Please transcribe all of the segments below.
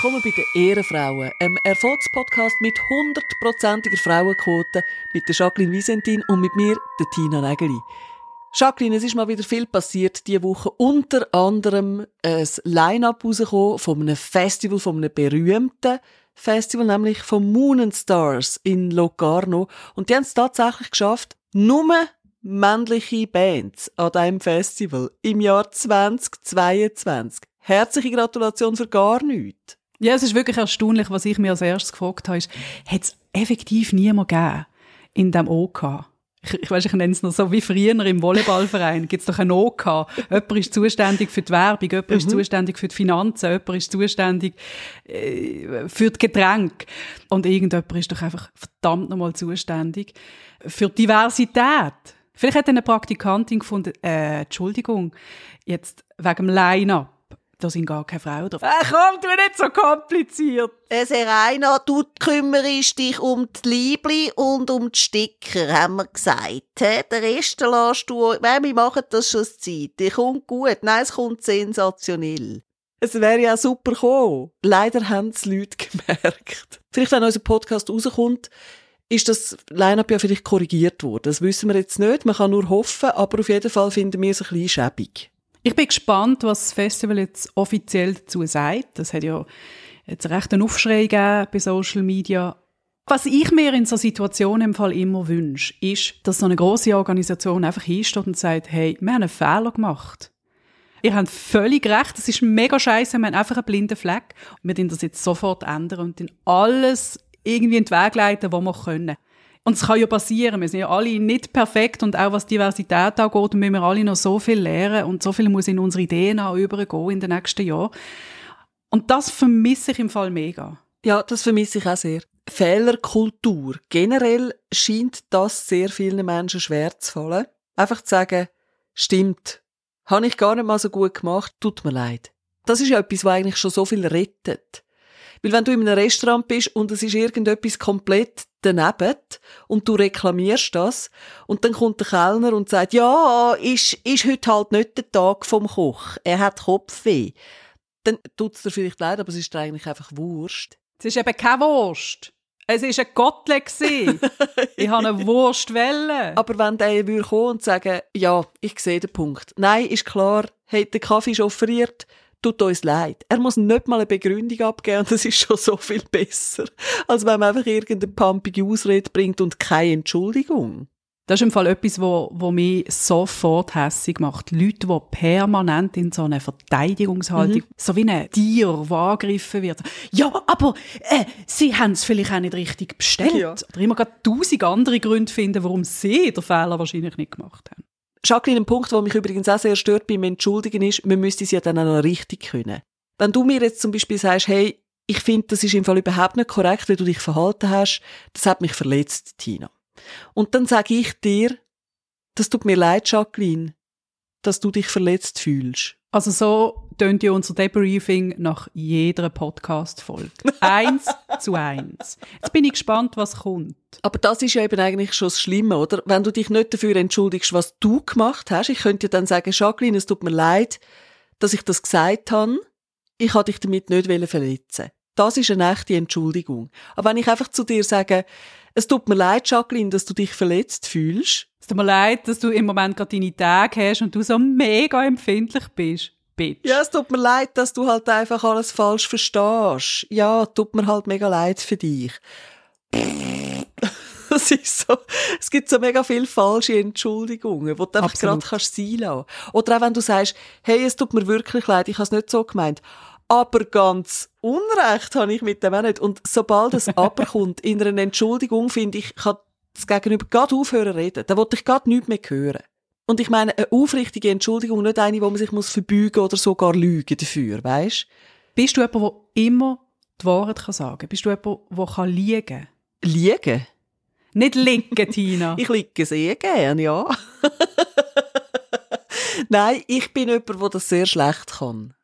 Willkommen bei den Ehrenfrauen, einem Erfolgspodcast mit hundertprozentiger Frauenquote mit der Jacqueline Wiesentin und mit mir, der Tina Nägeli. Jacqueline, es ist mal wieder viel passiert diese Woche. Unter anderem ein Line-Up rausgekommen von einem Festival, von einem berühmten Festival, nämlich von Moon and Stars in Locarno. Und die haben es tatsächlich geschafft, nur männliche Bands an diesem Festival im Jahr 2022. Herzliche Gratulation für gar nichts. Ja, es ist wirklich erstaunlich, was ich mir als erstes gefragt habe, ist, hat es effektiv niemand gegeben in diesem OK? Ich, ich weiß, ich nenne es noch so wie früher im Volleyballverein. Gibt es doch ein OK. Jemand ist zuständig für die Werbung, jemand mhm. ist zuständig für die Finanzen, jemand ist zuständig äh, für die Getränke. Und irgendjemand ist doch einfach verdammt nochmal zuständig für die Diversität. Vielleicht hat eine Praktikantin gefunden, äh, Entschuldigung, jetzt wegen dem Line-Up da sind gar keine Frauen drauf. Ach komm, du nicht so kompliziert. Äh, Serena, du kümmerst dich um die Liebli und um die Sticker, haben wir gesagt. He? Den Rest lässt du, wir machen das schon Zeit. Die kommt gut. Nein, es kommt sensationell. Es wäre ja super gekommen. Leider haben es Leute gemerkt. Vielleicht, wenn unser Podcast rauskommt, ist das Line-Up ja vielleicht korrigiert worden. Das wissen wir jetzt nicht. Man kann nur hoffen, aber auf jeden Fall finden wir es ein bisschen schäbig. Ich bin gespannt, was das Festival jetzt offiziell dazu sagt. Das hat ja jetzt recht einen Aufschrei gegeben bei Social Media. Was ich mir in so Situationen im Fall immer wünsche, ist, dass so eine große Organisation einfach hinsteht und sagt, hey, wir haben einen Fehler gemacht. Ihr habt völlig recht, das ist mega scheiße, wir haben einfach einen blinden Fleck. Wir müssen das jetzt sofort ändern und dann alles irgendwie in den Weg leiten, was wir können. Und es kann ja passieren. Wir sind ja alle nicht perfekt und auch was Diversität angeht, müssen wir alle noch so viel lernen und so viel muss in unsere DNA übergehen in den nächsten Jahren. Und das vermisse ich im Fall mega. Ja, das vermisse ich auch sehr. Fehlerkultur. Generell scheint das sehr vielen Menschen schwer zu fallen. Einfach zu sagen, stimmt, habe ich gar nicht mal so gut gemacht, tut mir leid. Das ist ja etwas, was eigentlich schon so viel rettet. Weil wenn du in einem Restaurant bist und es ist irgendetwas komplett daneben und du reklamierst das und dann kommt der Kellner und sagt, ja, ist, ist heute halt nicht der Tag vom Koch. Er hat Kopfweh. Dann tut's dir vielleicht leid, aber es ist eigentlich einfach Wurst. Es ist eben keine Wurst. Es war ein Gottle. ich habe eine Wurst welle. Aber wenn der würde kommen und sagen, ja, ich sehe den Punkt. Nein, ist klar, hat der Kaffee schon offeriert, tut uns leid. Er muss nicht mal eine Begründung abgeben und das ist schon so viel besser, als wenn man einfach irgendeine pumpige Ausrede bringt und keine Entschuldigung. Das ist im Fall etwas, wo, wo mich sofort hässig macht. Leute, die permanent in so einer Verteidigungshaltung, mhm. so wie ein Tier, das angegriffen wird. Ja, aber äh, sie haben es vielleicht auch nicht richtig bestellt. Ja. Oder immer gerade tausend andere Gründe finden, warum sie den Fehler wahrscheinlich nicht gemacht haben. Jacqueline, ein Punkt, der mich übrigens auch sehr stört beim Entschuldigen ist, man müsste es ja dann auch noch richtig können. Wenn du mir jetzt zum Beispiel sagst, hey, ich finde, das ist im Fall überhaupt nicht korrekt, wie du dich verhalten hast, das hat mich verletzt, Tina. Und dann sage ich dir, das tut mir leid, Jacqueline, dass du dich verletzt fühlst. Also so tönt ja unser Debriefing nach jeder Podcast-Folge. eins zu eins. Jetzt bin ich gespannt, was kommt. Aber das ist ja eben eigentlich schon das Schlimme, oder? Wenn du dich nicht dafür entschuldigst, was du gemacht hast. Ich könnte ja dann sagen, Jacqueline, es tut mir leid, dass ich das gesagt habe. Ich wollte dich damit nicht verletzen. Das ist eine echte Entschuldigung. Aber wenn ich einfach zu dir sage, es tut mir leid, Jacqueline, dass du dich verletzt fühlst. Es tut mir leid, dass du im Moment gerade deine Tage hast und du so mega empfindlich bist. Bitch. Ja, es tut mir leid, dass du halt einfach alles falsch verstehst. Ja, tut mir halt mega leid für dich. Das ist so, es gibt so mega viele falsche Entschuldigungen, die du einfach gerade kannst sein lassen. Oder auch wenn du sagst, hey, es tut mir wirklich leid, ich habe es nicht so gemeint. Aber ganz Unrecht habe ich mit dem auch nicht. Und sobald es aber kommt, in einer Entschuldigung, finde ich, kann das Gegenüber gerade aufhören reden. Da wollte ich gerade nichts mehr hören. Und ich meine, eine aufrichtige Entschuldigung, nicht eine, wo man sich muss verbeugen oder sogar lügen dafür, weißt? Bist du jemand, der immer die Wahrheit kann sagen kann? Bist du jemand, der kann liegen Liegen? Nicht liegen, Tina. ich liege sehr gern, ja. Nein, ich bin jemand, der das sehr schlecht kann.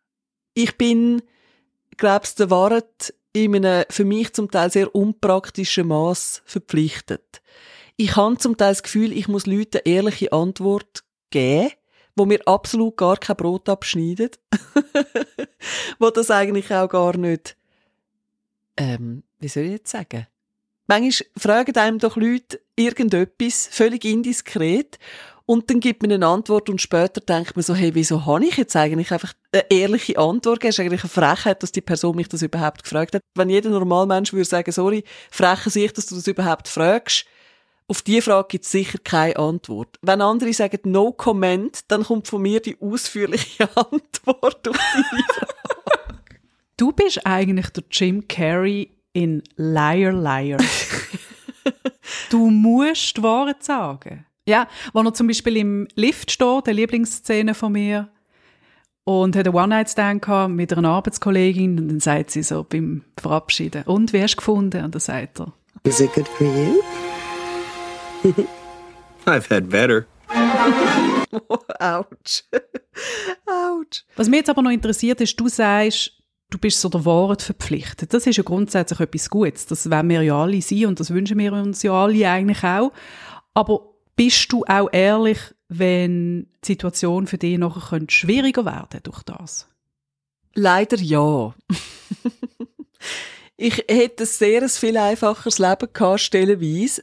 Ich bin, glaubst der Wahrheit in einem für mich zum Teil sehr unpraktischen Maß verpflichtet. Ich habe zum Teil das Gefühl, ich muss Leuten eine ehrliche Antwort geben, wo mir absolut gar kein Brot abschneidet, wo das eigentlich auch gar nicht ähm, wie soll ich jetzt sagen? Manchmal fragen einem doch Leute irgendetwas, völlig indiskret, und dann gibt man eine Antwort und später denkt man so, hey, wieso habe ich jetzt eigentlich einfach eine ehrliche Antwort? Es ist eigentlich eine Frechheit, dass die Person mich das überhaupt gefragt hat. Wenn jeder Normalmensch würde sagen, sorry, freche sich, dass du das überhaupt fragst, auf die Frage gibt es sicher keine Antwort. Wenn andere sagen No Comment, dann kommt von mir die ausführliche Antwort auf die Frage. Du bist eigentlich der Jim Carrey in Liar Liar. du musst die Wahrheit sagen. Ja, wenn er zum Beispiel im Lift steht, der Lieblingsszene von mir, und hat einen One-Night-Stand mit einer Arbeitskollegin und dann sagt sie so beim Verabschieden, und, wie hast du gefunden? Und dann sagt er, Is it good for you? I've had better. oh, ouch. ouch. Was mich jetzt aber noch interessiert, ist, du sagst, du bist so der Wahrheit verpflichtet. Das ist ja grundsätzlich etwas Gutes. Das wollen wir ja alle sein und das wünschen wir uns ja alle eigentlich auch. Aber bist du auch ehrlich, wenn die Situation für dich nachher schwieriger werden durch das? Leider ja. ich hätte ein sehr viel einfacheres Leben gehabt, stellenweise.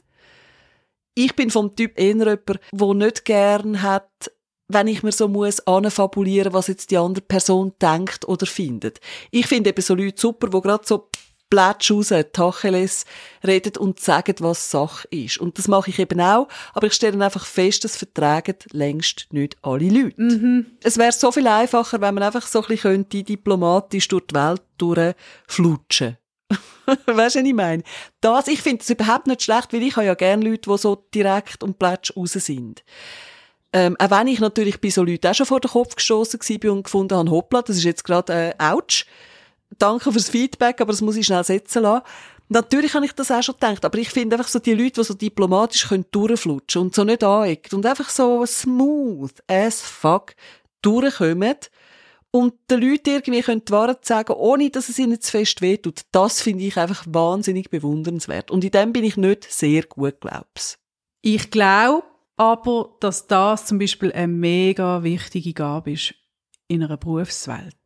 Ich bin vom Typ eher jemand, der nicht gern hat, wenn ich mir so muss anfabulieren, was jetzt die andere Person denkt oder findet. Ich finde eben so Leute super, die gerade so Plätsch raus, Tacheles redet und sagen, was Sache ist. Und das mache ich eben auch, aber ich stelle einfach fest, das vertragen längst nicht alle Leute. Mhm. Es wäre so viel einfacher, wenn man einfach so ein bisschen diplomatisch durch die Welt durchflutschen. weißt du, was ich meine? Das, ich finde das überhaupt nicht schlecht, weil ich habe ja gerne Leute, die so direkt und plätsch raus sind. Ähm, auch wenn ich natürlich bei so Leuten auch schon vor den Kopf gestoßen war und gefunden habe, hoppla, das ist jetzt gerade äh, ouch danke fürs Feedback, aber das muss ich schnell setzen lassen. Natürlich habe ich das auch schon gedacht, aber ich finde einfach so die Leute, die so diplomatisch können durchflutschen und so nicht aneckt und einfach so smooth as fuck durchkommen und den Leuten irgendwie können die Wahrheit sagen, ohne dass es ihnen zu fest wehtut, das finde ich einfach wahnsinnig bewundernswert. Und in dem bin ich nicht sehr gut, glaub's. Ich glaube aber, dass das zum Beispiel eine mega wichtige Gabe ist in einer Berufswelt.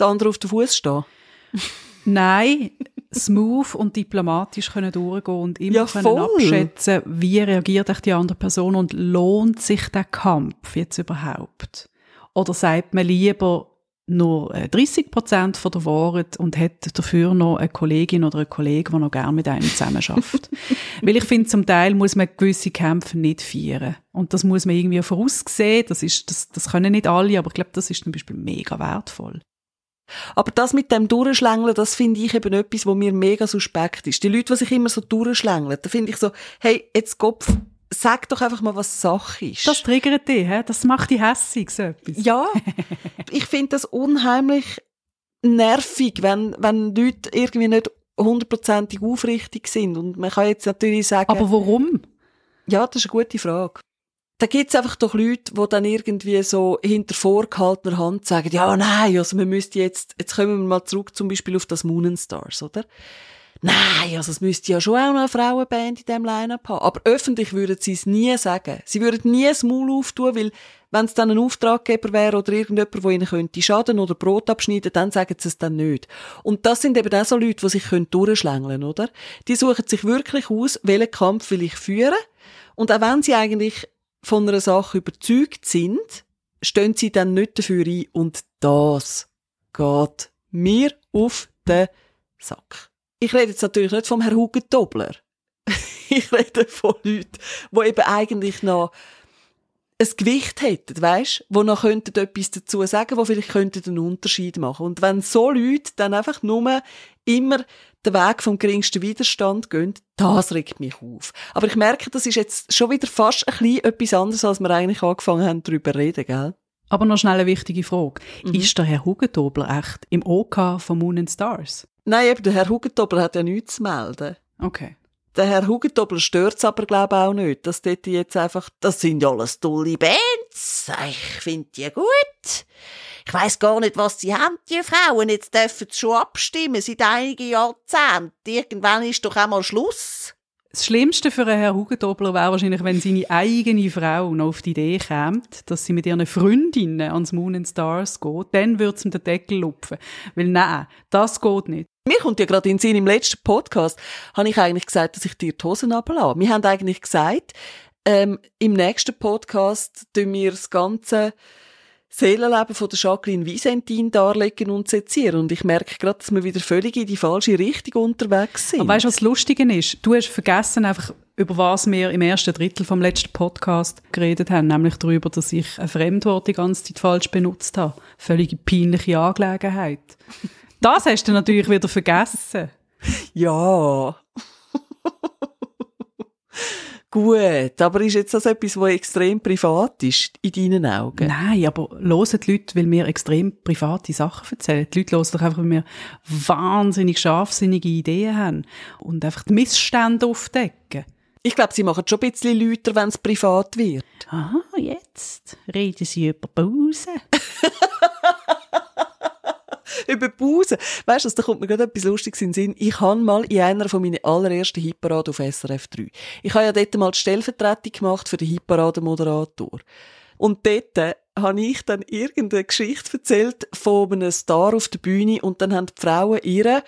Der andere auf den Fuß stehen. Nein, smooth und diplomatisch können durchgehen und immer Ja, können abschätzen, wie reagiert echt die andere Person und lohnt sich der Kampf jetzt überhaupt? Oder sagt man lieber nur äh, 30 Prozent von der Wahrheit und hat dafür noch eine Kollegin oder einen Kollegen, der noch gerne mit einem zusammen schafft. Weil ich finde, zum Teil muss man gewisse Kämpfe nicht feiern. Und das muss man irgendwie voraussehen. Das ist, das, das können nicht alle, aber ich glaube, das ist zum Beispiel mega wertvoll. Aber das mit dem Durchschlängeln, das finde ich eben etwas, wo mir mega suspekt ist. Die Leute, die sich immer so durchschlängeln, da finde ich so, hey, jetzt Kopf, sag doch einfach mal, was Sache ist. Das triggert dich, hä? das macht dich hässig, so etwas. ja, ich finde das unheimlich nervig, wenn, wenn Leute irgendwie nicht hundertprozentig aufrichtig sind. Und man kann jetzt natürlich sagen, Aber warum? ja, das ist eine gute Frage. Da gibt's einfach doch Leute, die dann irgendwie so hinter vorgehaltener Hand sagen, ja, nein, also wir müssten jetzt, jetzt kommen wir mal zurück zum Beispiel auf das Moon Stars, oder? Nein, also es müsste ja schon auch noch eine Frauenband in diesem Line-Up haben. Aber öffentlich würden sie es nie sagen. Sie würden nie das Maul auftun, weil wenn es dann ein Auftraggeber wäre oder irgendjemand, der ihnen könnte schaden oder Brot abschneiden, dann sagen sie es dann nicht. Und das sind eben auch so Leute, die sich können durchschlängeln oder? Die suchen sich wirklich aus, welchen Kampf will ich führen. Und auch wenn sie eigentlich von einer Sache überzeugt sind, stehen sie dann nicht dafür ein. Und das geht mir auf den Sack. Ich rede jetzt natürlich nicht vom Herrn Hugentobler. ich rede von Leuten, die eben eigentlich noch ein Gewicht hätten, weisst, wo noch könnten etwas dazu sagen, wo vielleicht könnten einen Unterschied machen. Und wenn so Leute dann einfach nur immer den Weg vom geringsten Widerstand gehen, das regt mich auf. Aber ich merke, das ist jetzt schon wieder fast ein bisschen etwas anderes, als wir eigentlich angefangen haben, darüber zu reden, gell? Aber noch schnell eine wichtige Frage. Ist der Herr Hugentobler echt im OK von Moon and Stars? Nein, eben, der Herr Hugentobler hat ja nichts zu melden. Okay. Der Herr Hugentobler stört's aber, glaube ich, auch nicht, dass dort jetzt einfach, das sind ja alles tolle Bands. Ich finde die gut. Ich weiss gar nicht, was sie haben, die Frauen. Jetzt dürfen sie schon abstimmen, seit einigen Jahrzehnten. Irgendwann ist doch einmal Schluss. Das Schlimmste für einen Herrn Hugentobler wäre wahrscheinlich, wenn seine eigene Frau noch auf die Idee käme, dass sie mit ihren Freundinnen ans Moon and Stars geht. Dann würde es ihm den Deckel lupfen. Weil nein, das geht nicht. Mir kommt ja gerade in den Sinn, im letzten Podcast habe ich eigentlich gesagt, dass ich dir die Hosen runterlasse. Wir haben eigentlich gesagt, ähm, im nächsten Podcast tun wir das ganze Seelenleben von der Jacqueline Visentin darlegen und sezieren. Und ich merke gerade, dass wir wieder völlig in die falsche Richtung unterwegs sind. Aber weißt du, was Lustige ist? Du hast vergessen einfach, über was wir im ersten Drittel vom letzten Podcast geredet haben, nämlich darüber, dass ich ein Fremdwort die ganze Zeit falsch benutzt habe. Völlige peinliche Angelegenheit. Das hast du natürlich wieder vergessen. Ja. Gut, aber ist jetzt das etwas, was extrem privat ist, in deinen Augen? Nein, aber hören die Leute, weil wir extrem private Sachen erzählen. Die Leute hören doch einfach, weil wir wahnsinnig scharfsinnige Ideen haben und einfach die Missstände aufdecken. Ich glaube, sie machen schon ein bisschen lauter, wenn es privat wird. Aha, jetzt reden sie über Pause. über Pause. Weißt du, da kommt mir gerade etwas Lustiges in den Sinn. Ich habe mal in einer von meinen allerersten Hitparaden auf SRF 3. Ich habe ja dort mal die Stellvertretung gemacht für den Hitparaden-Moderator. Und dort habe ich dann irgendeine Geschichte erzählt von einem Star auf der Bühne und dann haben die Frauen ihre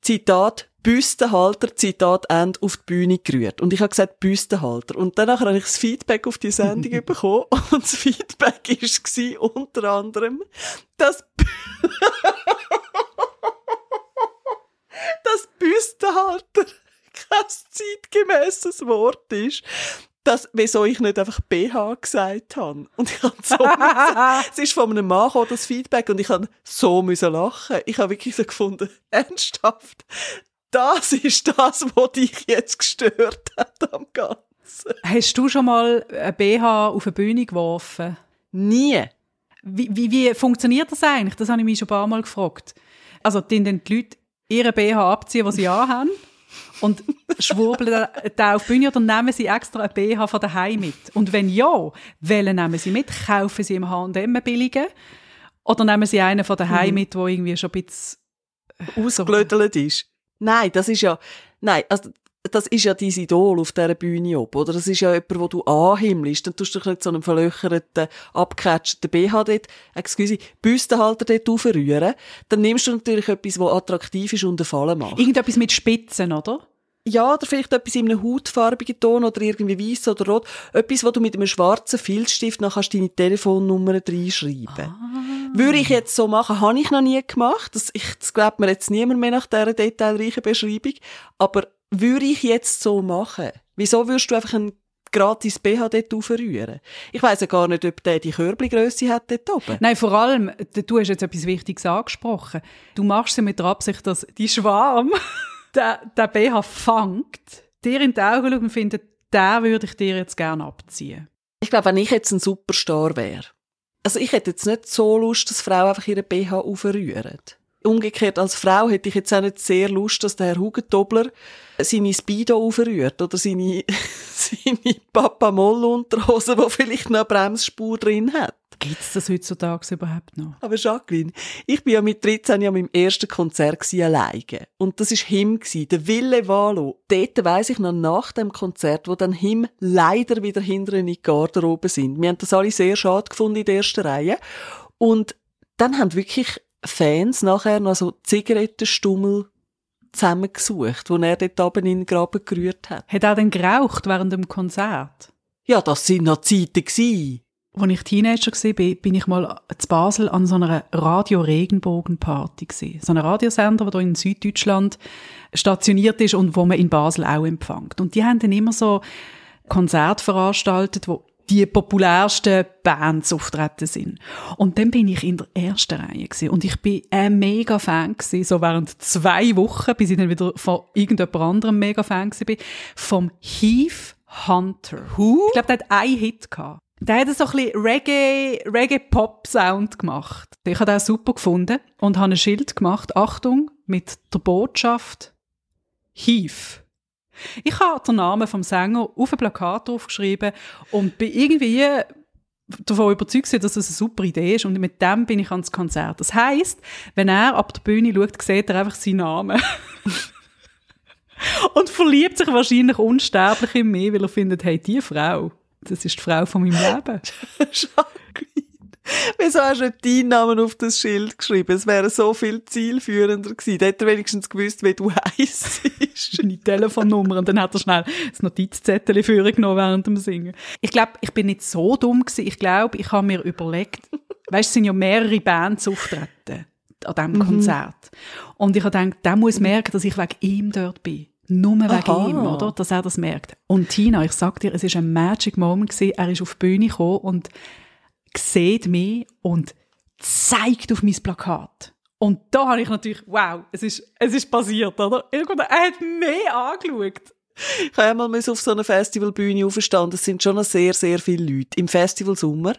Zitat Büstenhalter, Zitat End, auf die Bühne gerührt. Und ich habe gesagt Büstenhalter. Und danach habe ich das Feedback auf die Sendung bekommen. Und das Feedback war unter anderem, dass, dass Büstenhalter kein zeitgemäßes Wort ist dass, wieso ich nicht einfach BH gesagt habe. Und ich habe so, es ist von einem Mann gekommen, das Feedback, und ich habe so müssen lachen. Ich habe wirklich so gefunden, ernsthaft, das ist das, was dich jetzt gestört hat am Ganzen. Hast du schon mal ein BH auf eine Bühne geworfen? Nie. Wie, wie, wie funktioniert das eigentlich? Das habe ich mich schon ein paar Mal gefragt. Also, die, die Leute ihre BH abziehen, was sie anhaben, und schwurbeln da auf die Bühne oder nehmen sie extra ein BH von daheim mit? Und wenn ja, welchen nehmen sie mit? Kaufen sie im H&M billigen? Oder nehmen sie einen von daheim mhm. mit, der irgendwie schon ein bisschen ausgelödelt ist? Nein, das ist ja, nein, also, das ist ja dein Idol auf dieser Bühne oben, oder? Das ist ja jemand, wo du anhimmelst. Dann tust du dich nicht so einen verlöcherten, abgecatchten BH dort, excuse, Büstenhalter dort aufrühren. Dann nimmst du natürlich etwas, was attraktiv ist und einen Fall macht. Irgendetwas mit Spitzen, oder? Ja, oder vielleicht etwas in einem hautfarbigen Ton oder irgendwie weiß oder rot. Etwas, wo du mit einem schwarzen Filzstift nachher deine Telefonnummer reinschreiben. Ah. Würde ich jetzt so machen, habe ich noch nie gemacht. Das, ich, das glaubt mir jetzt niemand mehr nach dieser detailreichen Beschreibung. Aber würde ich jetzt so machen? Wieso würdest du einfach ein gratis BH dort aufrühren. Ich weiss ja gar nicht, ob der die Körbelgrösse hat dort oben. Nein, vor allem, du hast jetzt etwas Wichtiges angesprochen. Du machst sie mit der Absicht, dass die Schwarm der, der BH fängt, dir in die Augen schaut und findet, den würde ich dir jetzt gerne abziehen. Ich glaube, wenn ich jetzt ein Superstar wäre, also ich hätte jetzt nicht so Lust, dass Frauen einfach ihre BH aufrühren. Umgekehrt, als Frau hätte ich jetzt auch nicht sehr Lust, dass der Herr Hugentobler seine Speedo aufrührt oder seine, seine Papa-Moll-Unterhose, die vielleicht noch eine Bremsspur drin hat. Gibt es das heutzutage überhaupt noch? Aber Jacqueline, ich bin ja mit 13 ja meinem ersten Konzert alleine. Und das war Him, der Wille Valo. Dort weiss ich noch nach dem Konzert, wo dann Him leider wieder hinter in die Garderobe sind. Wir haben das alle sehr schade gefunden in der ersten Reihe. Und dann haben wirklich Fans nachher noch so Zigarettenstummel zusammengesucht, wo er dort oben in den Graben gerührt hat. Hat er denn geraucht während dem Konzert? Ja, das sind noch Zeiten gewesen. Als ich Teenager war, bin ich mal zu Basel an so einer Radio-Regenbogen-Party. So einem Radiosender, der hier in Süddeutschland stationiert ist und wo man in Basel auch empfängt. Und die haben dann immer so Konzerte veranstaltet, wo die populärsten Bands auftreten sind. Und dann bin ich in der ersten Reihe gewesen. und ich bin ein mega Fan gewesen, so während zwei Wochen, bis ich dann wieder von irgendjemand anderem mega Fan gewesen bin, vom Heath Hunter. Who? Ich glaube, der hat einen Hit gehabt. Der hat so ein bisschen Reggae, Reggae-Pop-Sound gemacht. Ich habe den super gefunden und habe ein Schild gemacht. Achtung, mit der Botschaft Heath. Ich habe den Namen vom Sänger auf ein Plakat draufgeschrieben und bin irgendwie davon überzeugt, dass es eine super Idee ist und mit dem bin ich ans Konzert. Das heißt, wenn er ab der Bühne schaut, sieht er einfach seinen Namen. und verliebt sich wahrscheinlich unsterblich in mich, weil er findet, hey, die Frau, das ist die Frau von meinem Leben. Wieso hast du nicht deinen Namen auf das Schild geschrieben? Es wäre so viel zielführender gewesen. Da hätte er wenigstens gewusst, wie du heisst. Seine Telefonnummer und dann hat er schnell das Notizzettel vorgenommen während dem Singen. Ich glaube, ich bin nicht so dumm gewesen. Ich glaube, ich habe mir überlegt, weißt, es sind ja mehrere Bands auftreten an diesem Mhm. Konzert. Und ich habe gedacht, der muss merken, dass ich wegen ihm dort bin. Nur wegen Aha. ihm, oder? Dass er das merkt. Und Tina, ich sag dir, es ist ein Magic Moment gewesen. Er ist auf die Bühne gekommen und sieht mich und zeigt auf mein Plakat. Und da habe ich natürlich, wow, es ist, es ist passiert, oder? Irgendwann, er hat mich angeschaut. Ich habe einmal auf so einer Festivalbühne aufstanden. Es sind schon sehr, sehr viele Leute. Im Festival Sommer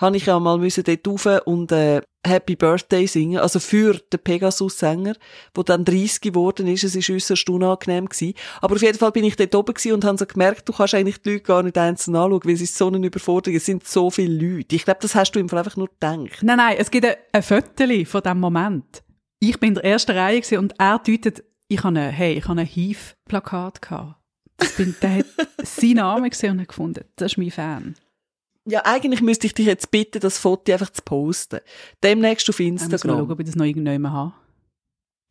habe ich einmal müssen dort rauf und äh, Happy Birthday singen, also für den Pegasus-Sänger, der dann 30 geworden ist. Es war äußerst unangenehm. Gewesen. Aber auf jeden Fall bin ich dort oben und habe so gemerkt, du kannst eigentlich die Leute gar nicht einzeln anschauen, weil es ist so eine Überforderung. Es sind so viele Leute. Ich glaube, das hast du im Fall einfach nur gedacht. Nein, nein, es gibt ein, ein Foto von diesem Moment. Ich bin in der ersten Reihe und er deutet, ich habe ein, hey, ich habe ein HIV-Plakat gehabt. Das bin, der hat seinen Namen gesehen und hat gefunden, das ist mein Fan. Ja, eigentlich müsste ich dich jetzt bitten, das Foto einfach zu posten. Demnächst auf Ich muss mal Instagram. schauen, ob ich das noch irgendjemand habe.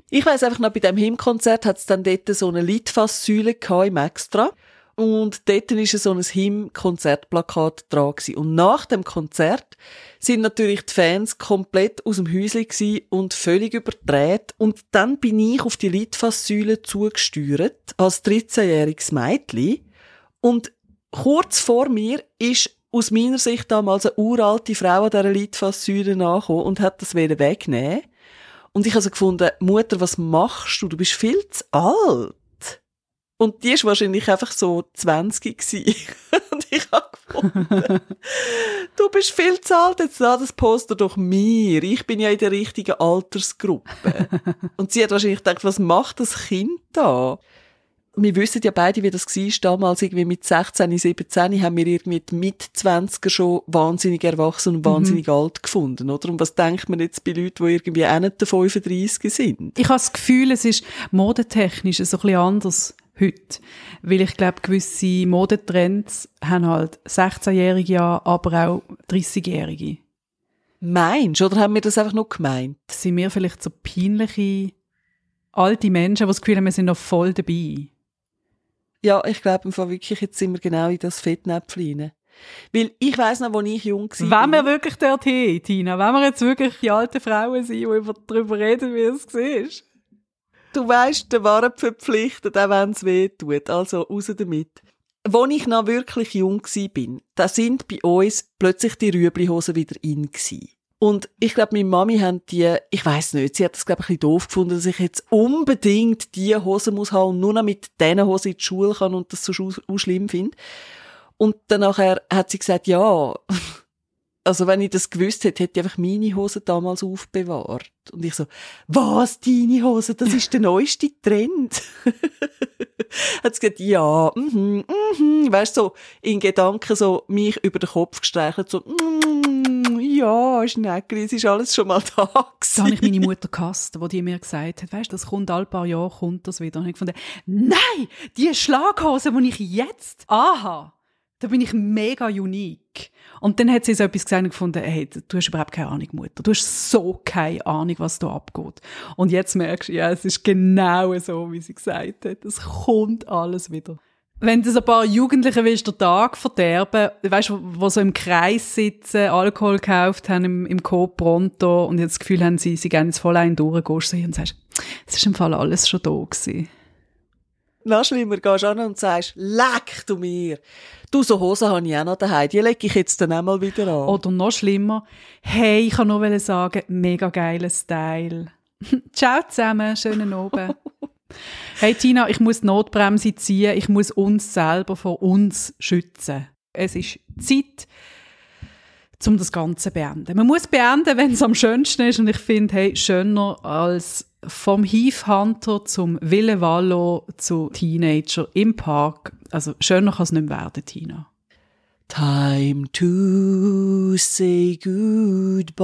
Ich weiss einfach noch, bei dem Hymnkonzert hat es dann dort so eine Litfaßsäule im Extra. Und dort war so ein Hymn-Konzertplakat dran. Gewesen. Und nach dem Konzert sind natürlich die Fans komplett aus dem Häuschen und völlig überdreht. Und dann bin ich auf die Litfaßsäule zugesteuert, als 13-jähriges Mädchen. Und kurz vor mir ist aus meiner Sicht damals eine uralte Frau an dieser Litfaßsäule angekommen und hat das wegnehmen und ich habe so gefunden, Mutter, was machst du? Du bist viel zu alt. Und die ist wahrscheinlich einfach so 20 gewesen. Und ich habe gefunden, du bist viel zu alt, jetzt lass das Poster doch mir. Ich bin ja in der richtigen Altersgruppe. Und sie hat wahrscheinlich gedacht, was macht das Kind da? Wir wissen ja beide, wie das war. Damals irgendwie mit 16, 17 haben wir irgendwie mit 20er schon wahnsinnig erwachsen und wahnsinnig alt gefunden, oder? Und was denkt man jetzt bei Leuten, die irgendwie auch nicht der 35 sind? Ich habe das Gefühl, es ist modetechnisch so ein bisschen anders heute. Weil ich glaube, gewisse Modetrends haben halt 16-Jährige an, aber auch 30-Jährige. Meinst? Oder haben wir das einfach nur gemeint? Sind wir vielleicht so peinliche alte Menschen, die das Gefühl haben, wir sind noch voll dabei. Ja, ich glaube im Fall wirklich, jetzt sind wir genau in das Fettnäpfchen rein. Weil ich weiss noch, als ich jung war. Wenn wir wirklich dorthin, Tina, wenn wir jetzt wirklich die alten Frauen sind, die über- darüber reden, wie es war. Du weisst, der waren verpflichtet, auch wenn es weh tut. Also, raus damit. Als ich noch wirklich jung bin, da sind bei uns plötzlich die Rüblihosen wieder in gsi. Und ich glaube, meine Mami hat die, ich weiß nicht, sie hat das glaube ich ein bisschen doof gefunden, dass ich jetzt unbedingt die Hosen muss haben und nur noch mit diesen Hosen in die Schule kann und das so schlimm finde. Und dann nachher hat sie gesagt, ja, also wenn ich das gewusst hätte, hätte ich einfach meine Hosen damals aufbewahrt. Und ich so, was, deine Hosen? Das ist der neueste Trend. hat sie gesagt, ja, mhm, mhm. Weißt du, so in Gedanken so mich über den Kopf gestreichelt, so, mm, ja, Schneckli, es ist alles schon mal da Da habe ich gewesen. meine Mutter gehasst, die die mir gesagt hat, weißt, das kommt alle paar Jahre, kommt das wieder. Und ich gefunden, nein, die Schlaghose, die ich jetzt aha, da bin ich mega unique. Und dann hat sie so etwas gesagt und gefunden, hey, du hast überhaupt keine Ahnung, Mutter. Du hast so keine Ahnung, was da abgeht. Und jetzt merkst du, ja, es ist genau so, wie sie gesagt hat. Es kommt alles wieder. Wenn du so ein paar Jugendliche willst, den Tag verderben, weißt du, wo so im Kreis sitzen, Alkohol gekauft haben im, im Coop Pronto und jetzt das Gefühl haben, sie, sie gehen jetzt voll ein durchgehst du sie und sagst, es ist im Fall alles schon da gewesen. Noch schlimmer, gehst du an und sagst, leck du mir. Du, so Hosen habe ich auch noch daheim. Die lege ich jetzt dann auch mal wieder an. Oder noch schlimmer, hey, ich kann nur sagen, mega geiler Style. Ciao zusammen, schönen Abend. hey Tina, ich muss die Notbremse ziehen, ich muss uns selber vor uns schützen. Es ist Zeit, um das Ganze zu beenden. Man muss beenden, wenn es am schönsten ist und ich finde, hey, schöner als vom Heath Hunter zum Wille Wallo zu Teenager im Park. Also schöner kann es nicht mehr werden, Tina. Time to say goodbye.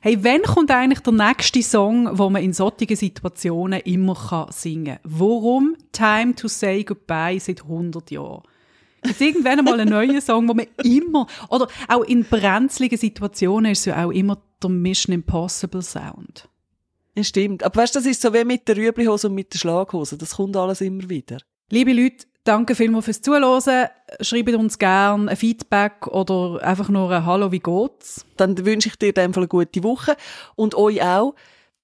Hey, wann kommt eigentlich der nächste Song, wo man in solchen Situationen immer kann singen kann? Warum Time to Say Goodbye seit 100 Jahren? Jetzt irgendwann mal einen neuen Song, wo man immer, oder auch in brenzligen Situationen ist es ja auch immer der Mission Impossible Sound. Ja, stimmt. Aber weißt du, das ist so wie mit der Rüblihose und mit der Schlaghose. Das kommt alles immer wieder. Liebe Leute, danke vielmals fürs Zuhören. Schreibt uns gerne ein Feedback oder einfach nur ein Hallo, wie geht's? Dann wünsche ich dir in dem Fall eine gute Woche und euch auch.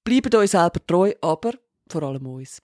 Bleibt euch selber treu, aber vor allem uns.